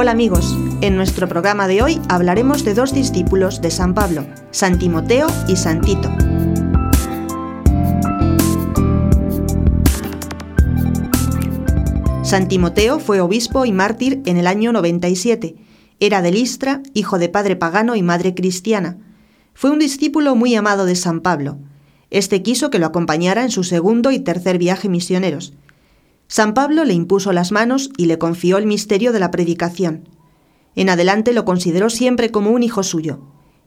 Hola amigos, en nuestro programa de hoy hablaremos de dos discípulos de San Pablo, San Timoteo y San Tito. San Timoteo fue obispo y mártir en el año 97. Era de Listra, hijo de padre pagano y madre cristiana. Fue un discípulo muy amado de San Pablo. Este quiso que lo acompañara en su segundo y tercer viaje misioneros. San Pablo le impuso las manos y le confió el misterio de la predicación. En adelante lo consideró siempre como un hijo suyo.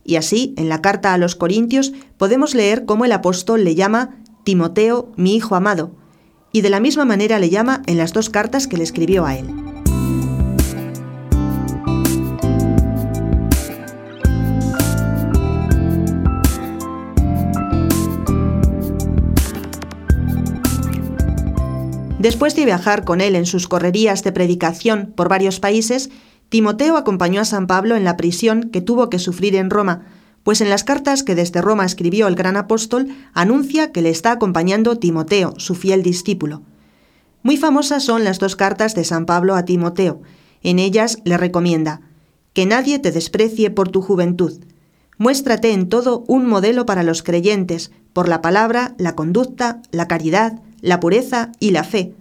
Y así, en la carta a los Corintios, podemos leer cómo el apóstol le llama Timoteo, mi hijo amado, y de la misma manera le llama en las dos cartas que le escribió a él. Después de viajar con él en sus correrías de predicación por varios países, Timoteo acompañó a San Pablo en la prisión que tuvo que sufrir en Roma, pues en las cartas que desde Roma escribió el gran apóstol anuncia que le está acompañando Timoteo, su fiel discípulo. Muy famosas son las dos cartas de San Pablo a Timoteo. En ellas le recomienda, que nadie te desprecie por tu juventud. Muéstrate en todo un modelo para los creyentes, por la palabra, la conducta, la caridad, la pureza y la fe.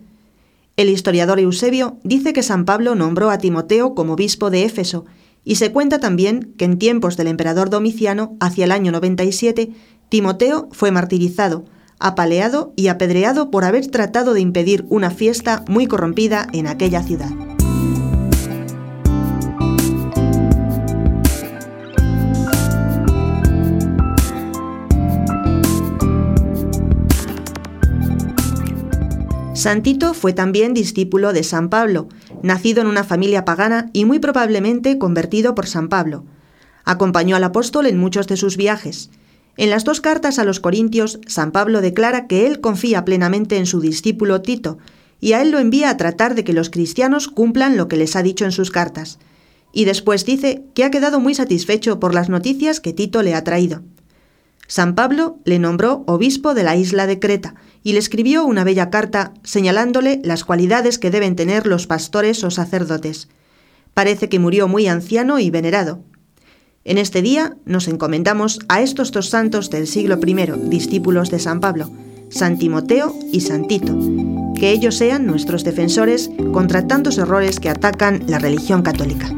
El historiador Eusebio dice que San Pablo nombró a Timoteo como obispo de Éfeso, y se cuenta también que en tiempos del emperador Domiciano, hacia el año 97, Timoteo fue martirizado, apaleado y apedreado por haber tratado de impedir una fiesta muy corrompida en aquella ciudad. Santito fue también discípulo de San Pablo, nacido en una familia pagana y muy probablemente convertido por San Pablo. Acompañó al apóstol en muchos de sus viajes. En las dos cartas a los Corintios, San Pablo declara que él confía plenamente en su discípulo Tito, y a él lo envía a tratar de que los cristianos cumplan lo que les ha dicho en sus cartas. Y después dice que ha quedado muy satisfecho por las noticias que Tito le ha traído. San Pablo le nombró obispo de la isla de Creta y le escribió una bella carta señalándole las cualidades que deben tener los pastores o sacerdotes. Parece que murió muy anciano y venerado. En este día nos encomendamos a estos dos santos del siglo I, discípulos de San Pablo, San Timoteo y San Tito, que ellos sean nuestros defensores contra tantos errores que atacan la religión católica.